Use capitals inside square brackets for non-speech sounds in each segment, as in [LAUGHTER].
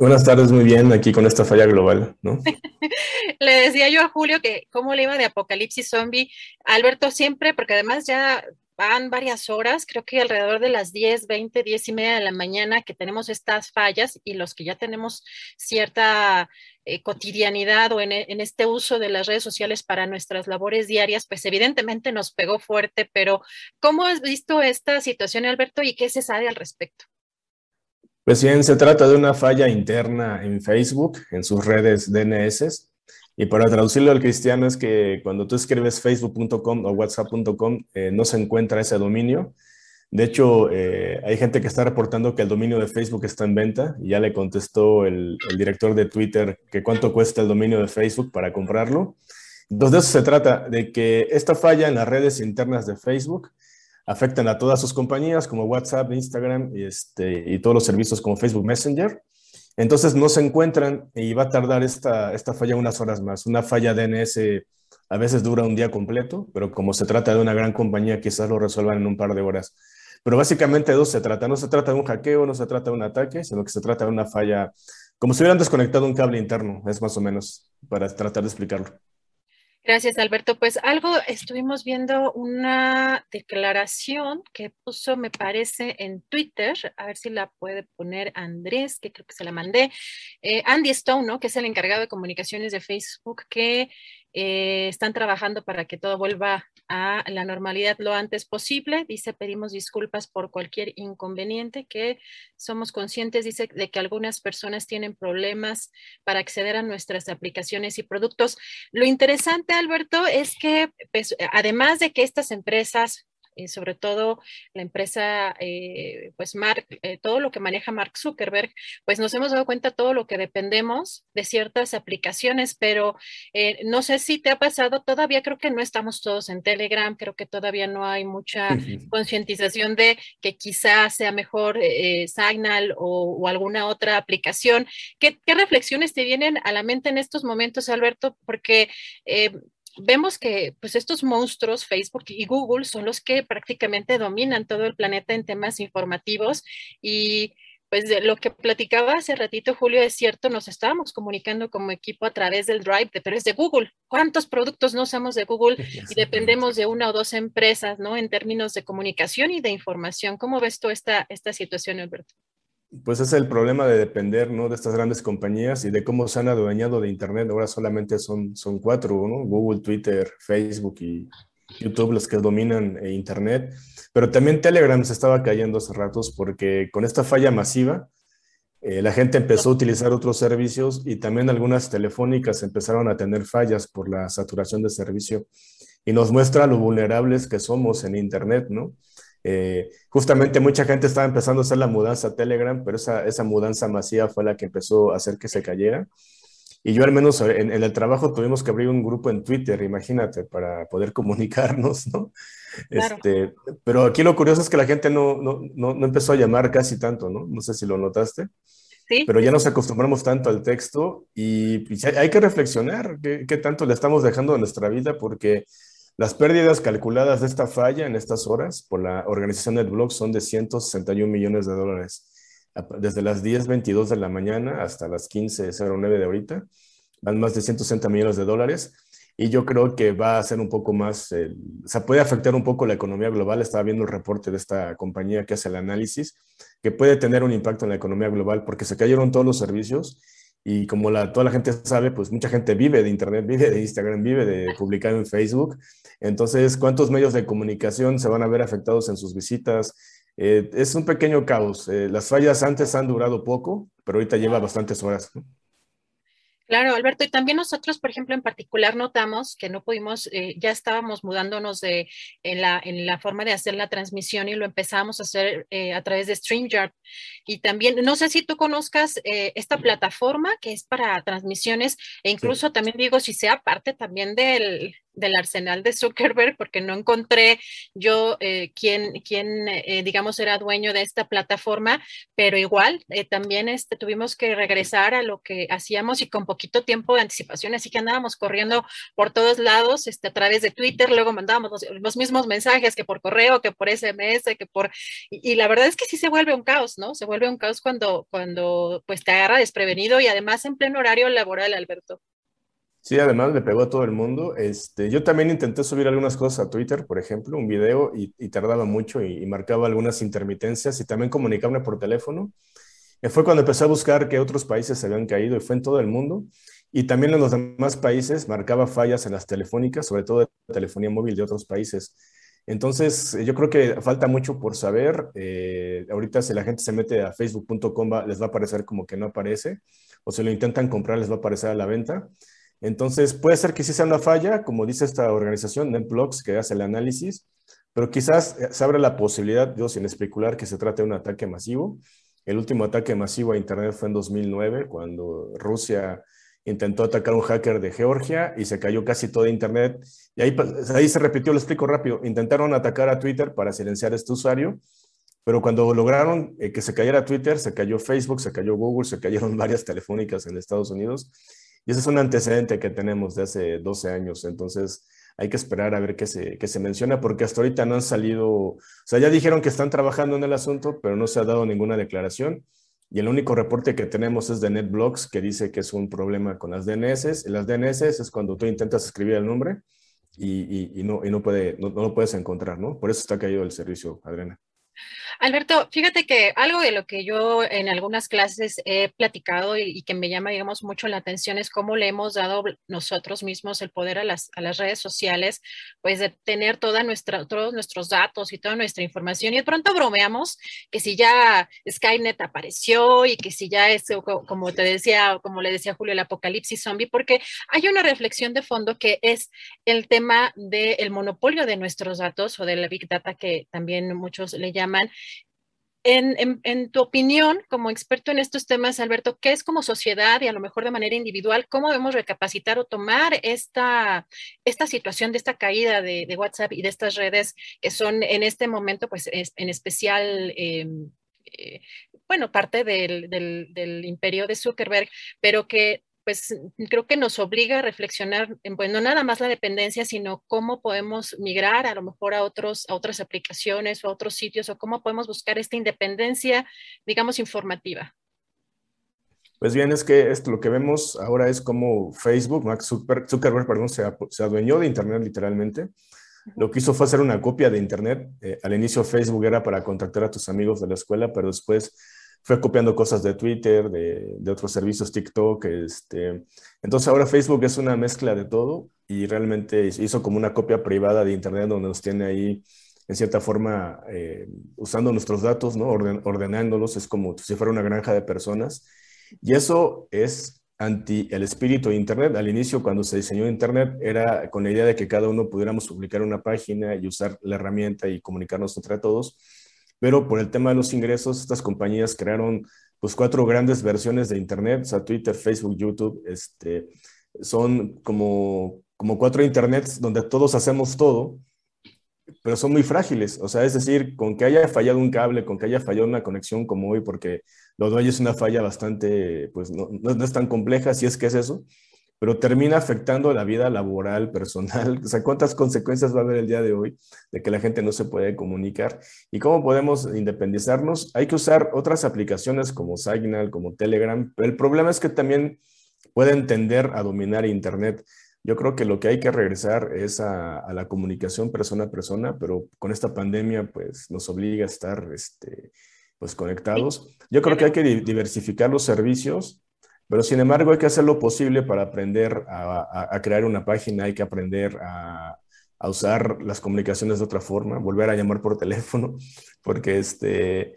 Buenas tardes, muy bien, aquí con esta falla global, ¿no? [LAUGHS] le decía yo a Julio que cómo le iba de Apocalipsis Zombie. Alberto siempre, porque además ya van varias horas, creo que alrededor de las 10, 20, 10 y media de la mañana que tenemos estas fallas y los que ya tenemos cierta eh, cotidianidad o en, en, este uso de las redes sociales para nuestras labores diarias, pues evidentemente nos pegó fuerte, pero ¿cómo has visto esta situación, Alberto, y qué se sabe al respecto? Pues bien, se trata de una falla interna en Facebook, en sus redes DNS. Y para traducirlo al cristiano es que cuando tú escribes facebook.com o whatsapp.com eh, no se encuentra ese dominio. De hecho, eh, hay gente que está reportando que el dominio de Facebook está en venta y ya le contestó el, director de Twitter que cuánto cuesta el dominio de Facebook para comprarlo. Entonces, de eso se trata, de que esta falla en las redes internas de Facebook afectan a todas sus compañías como WhatsApp, Instagram y, este, y todos los servicios como Facebook Messenger. Entonces no se encuentran y va a tardar esta, esta falla unas horas más. Una falla DNS a veces dura un día completo, pero como se trata de una gran compañía, quizás lo resuelvan en un par de horas. Pero básicamente de dos se trata. No se trata de un hackeo, no se trata de un ataque, sino que se trata de una falla, como si hubieran desconectado un cable interno, es más o menos, para tratar de explicarlo. Gracias, Alberto. Pues algo estuvimos viendo una declaración que puso, me parece, en Twitter, a ver si la puede poner Andrés, que creo que se la mandé, eh, Andy Stone, ¿no? que es el encargado de comunicaciones de Facebook, que eh, están trabajando para que todo vuelva a la normalidad lo antes posible. Dice, pedimos disculpas por cualquier inconveniente, que somos conscientes, dice, de que algunas personas tienen problemas para acceder a nuestras aplicaciones y productos. Lo interesante, Alberto, es que pues, además de que estas empresas y sobre todo la empresa, eh, pues Mark, eh, todo lo que maneja Mark Zuckerberg, pues nos hemos dado cuenta todo lo que dependemos de ciertas aplicaciones, pero eh, no sé si te ha pasado, todavía creo que no estamos todos en Telegram, creo que todavía no hay mucha concientización de que quizás sea mejor Signal o, o, alguna otra aplicación. ¿Qué, ¿Qué, reflexiones te vienen a la mente en estos momentos, Alberto? Porque vemos que pues estos monstruos, Facebook y Google, son los que prácticamente dominan todo el planeta en temas informativos y pues de lo que platicaba hace ratito Julio es cierto, nos estábamos comunicando como equipo a través del Drive, pero es de Google. ¿Cuántos productos no usamos de Google [LAUGHS] y dependemos de una o dos empresas, ¿no? En términos de comunicación y de información. ¿Cómo ves tú esta, esta situación, Alberto? Pues es el problema de depender ¿no? de estas grandes compañías y de cómo se han adueñado de Internet. Ahora solamente son, son cuatro, ¿no? Google, Twitter, Facebook y YouTube los que dominan eh, Internet. Pero también Telegram se estaba cayendo hace ratos porque con esta falla masiva, eh, la gente empezó a utilizar otros servicios y también algunas telefónicas empezaron a tener fallas por la saturación de servicio. Y nos muestra lo vulnerables que somos en Internet, ¿no? Eh, justamente mucha gente estaba empezando a hacer la mudanza a Telegram, pero esa, esa mudanza masiva fue la que empezó a hacer que se cayera. Y yo al menos en, en, el trabajo tuvimos que abrir un grupo en Twitter, imagínate, para poder [LAUGHS] comunicarnos, ¿no? Claro. Este, pero aquí lo curioso es que la gente no, no, no, no, empezó a llamar casi tanto, ¿no? No sé si lo notaste. pero ya nos acostumbramos tanto al texto y, hay que reflexionar qué, qué, tanto le estamos dejando en nuestra vida porque las pérdidas calculadas de esta falla en estas horas por la organización NetBlocks son de 161 millones de dólares. Desde las 10.22 de la mañana hasta las 15.09 de ahorita, van más de 160 millones de dólares y yo creo que va a ser un poco más, eh, o sea, puede afectar un poco la economía global. Estaba viendo el reporte de esta compañía que hace el análisis, que puede tener un impacto en la economía global porque se cayeron todos los servicios y como la, toda la gente sabe, pues mucha gente vive de Internet, vive de Instagram, vive de publicar en Facebook. Entonces, ¿cuántos medios de comunicación se van a ver afectados en sus visitas? Eh, es un pequeño caos. Eh, las fallas antes han durado poco, pero ahorita lleva bastantes horas. Claro, Alberto, y también nosotros, por ejemplo, en particular notamos que no pudimos, eh, ya estábamos mudándonos de, en, la, en la forma de hacer la transmisión y lo empezamos a hacer eh, a través de StreamYard. Y también, no sé si tú conozcas eh, esta plataforma que es para transmisiones e incluso también digo si sea parte también del, del arsenal de Zuckerberg porque no encontré yo eh, quién, quién eh, digamos, era dueño de esta plataforma, pero igual eh, también este, tuvimos que regresar a lo que hacíamos y con poquito tiempo de anticipación, así que andábamos corriendo por todos lados este, a través de Twitter, luego mandábamos los, mismos mensajes que por correo, que por SMS, que por... Y, y, la verdad es que sí se vuelve un caos, ¿no? Se vuelve un caos cuando, cuando pues te agarra desprevenido y además en pleno horario laboral, Alberto. Sí, además le pegó a todo el mundo. Este, yo también intenté subir algunas cosas a Twitter, por ejemplo, un video y, tardaba mucho y, marcaba algunas intermitencias y también comunicarme por teléfono. Y fue cuando empecé a buscar que otros países se habían caído y fue en todo el mundo. Y también en los demás países marcaba fallas en las telefónicas, sobre todo de telefonía móvil de otros países. Entonces, yo creo que falta mucho por saber. Eh, ahorita si la gente se mete a facebook.com les va a aparecer como que no aparece, o si lo intentan comprar les va a aparecer a la venta. Entonces, puede ser que sí sea una falla, como dice esta organización, NetBlocks, que hace el análisis, pero quizás eh, se abre la posibilidad, yo sin especular, que se trate de un ataque masivo. El último ataque masivo a Internet fue en 2009, cuando Rusia intentó atacar a un hacker de Georgia y se cayó casi todo Internet. Y ahí, pues, ahí se repitió, lo explico rápido. Intentaron atacar a Twitter para silenciar a este usuario, pero cuando lograron eh, que se cayera Twitter, se cayó Facebook, se cayó Google, se cayeron [LAUGHS] varias telefónicas en Estados Unidos y ese es un antecedente que tenemos de hace 12 años. Entonces, hay que esperar a ver qué se, qué se menciona, porque hasta ahorita no han salido, o sea, ya dijeron que están trabajando en el asunto, pero no se ha dado ninguna declaración. Y el único reporte que tenemos es de NetBlocks, que dice que es un problema con las DNS. Y las DNS es cuando tú intentas escribir el nombre y, y, no, y no, puede, no, no, lo puedes encontrar, ¿no? Por eso está caído el servicio, Adriana. Alberto, fíjate que algo de lo que yo en algunas clases he platicado y, que me llama, digamos, mucho la atención es cómo le hemos dado nosotros mismos el poder a las, a las redes sociales, pues de tener toda nuestra, todos nuestros datos y toda nuestra información. Y de pronto bromeamos que si ya Skynet apareció y que si ya es, como te decía, como le decía Julio, el apocalipsis zombie, porque hay una reflexión de fondo que es el tema del monopolio de nuestros datos o de la Big Data que también muchos le llaman en, tu opinión, como experto en estos temas, Alberto, ¿qué es como sociedad y a lo mejor de manera individual, cómo debemos recapacitar o tomar esta, esta situación de esta caída de, WhatsApp y de estas redes que son en este momento, pues en especial... Em, eh, bueno, parte del, del, imperio de Zuckerberg, pero que pues creo que nos obliga a reflexionar en, pues, no nada más la dependencia, sino cómo podemos migrar a lo mejor a, otros, a otras aplicaciones o a otros sitios o cómo podemos buscar esta independencia, digamos, informativa. Pues bien, es que esto, lo que vemos ahora es como Facebook, Max Zuckerberg, perdón, se, se, adueñó de Internet literalmente. Lo que hizo fue hacer una copia de Internet. Eh, al inicio Facebook era para contactar a tus amigos de la escuela, pero después fue copiando cosas de Twitter, de, de, otros servicios, TikTok. Este. Entonces ahora Facebook es una mezcla de todo y realmente hizo como una copia privada de Internet donde nos tiene ahí, en cierta forma, eh, usando nuestros datos, ¿no? ordenándolos, es como si fuera una granja de personas. Y eso es anti el espíritu de Internet. Al inicio, cuando se diseñó Internet, era con la idea de que cada uno pudiéramos publicar una página y usar la herramienta y comunicarnos entre todos pero por el tema de los ingresos, estas compañías crearon pues cuatro grandes versiones de Internet, o sea, Twitter, Facebook, YouTube, este, son como, como cuatro Internets donde todos hacemos todo. pero son muy frágiles. O sea, es decir, con que haya fallado un cable, con que haya fallado una conexión como hoy, porque lo de hoy es una falla bastante, pues no, no, es tan compleja, si es que es eso, pero termina afectando la vida laboral, personal. [LAUGHS] O sea, ¿cuántas consecuencias va a haber el día de hoy de que la gente no se puede comunicar? ¿Y cómo podemos independizarnos? Hay que usar otras aplicaciones como Signal, como Telegram, pero el problema es que también pueden tender a dominar Internet. Yo creo que lo que hay que regresar es a, la comunicación persona a persona, pero con esta pandemia pues nos obliga a estar este, pues conectados. Yo creo que hay que diversificar los servicios, pero sin embargo hay que hacer lo posible para aprender a, crear una página, hay que aprender a, usar las comunicaciones de otra forma, volver a llamar por teléfono, porque este, eh,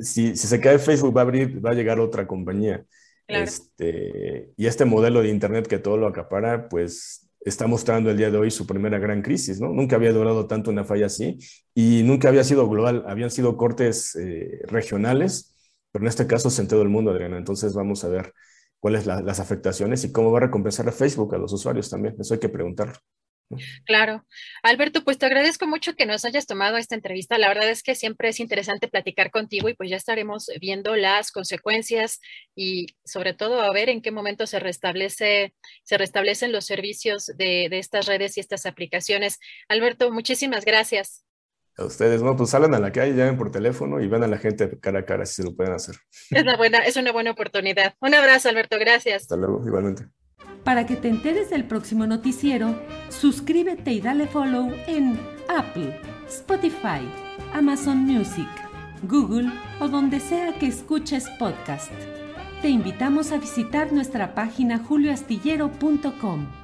si, si se cae Facebook va a abrir, va a llegar otra compañía. Este, y este modelo de Internet que todo lo acapara, pues está mostrando el día de hoy su primera gran crisis, ¿no? Nunca había durado tanto una falla así y nunca había sido global, habían sido cortes eh, regionales, pero en este caso es en todo el mundo, Adriana. Entonces vamos a ver cuáles son las afectaciones y cómo va a recompensar a Facebook a los usuarios también. Eso hay que preguntar. Claro. Alberto, pues te agradezco mucho que nos hayas tomado esta entrevista. La verdad es que siempre es interesante platicar contigo y pues ya estaremos viendo las consecuencias y sobre todo a ver en qué momento se restablece, se restablecen los servicios de, estas redes y estas aplicaciones. Alberto, muchísimas gracias. A ustedes, no, pues salen a la calle, llamen por teléfono y ven a la gente cara a cara si se lo pueden hacer. Es una buena, es una buena oportunidad. Un abrazo, Alberto, gracias. Hasta luego, igualmente. Para que te enteres del próximo noticiero, suscríbete y dale follow en Apple, Spotify, Amazon Music, Google o donde sea que escuches podcast. Te invitamos a visitar nuestra página julioastillero.com.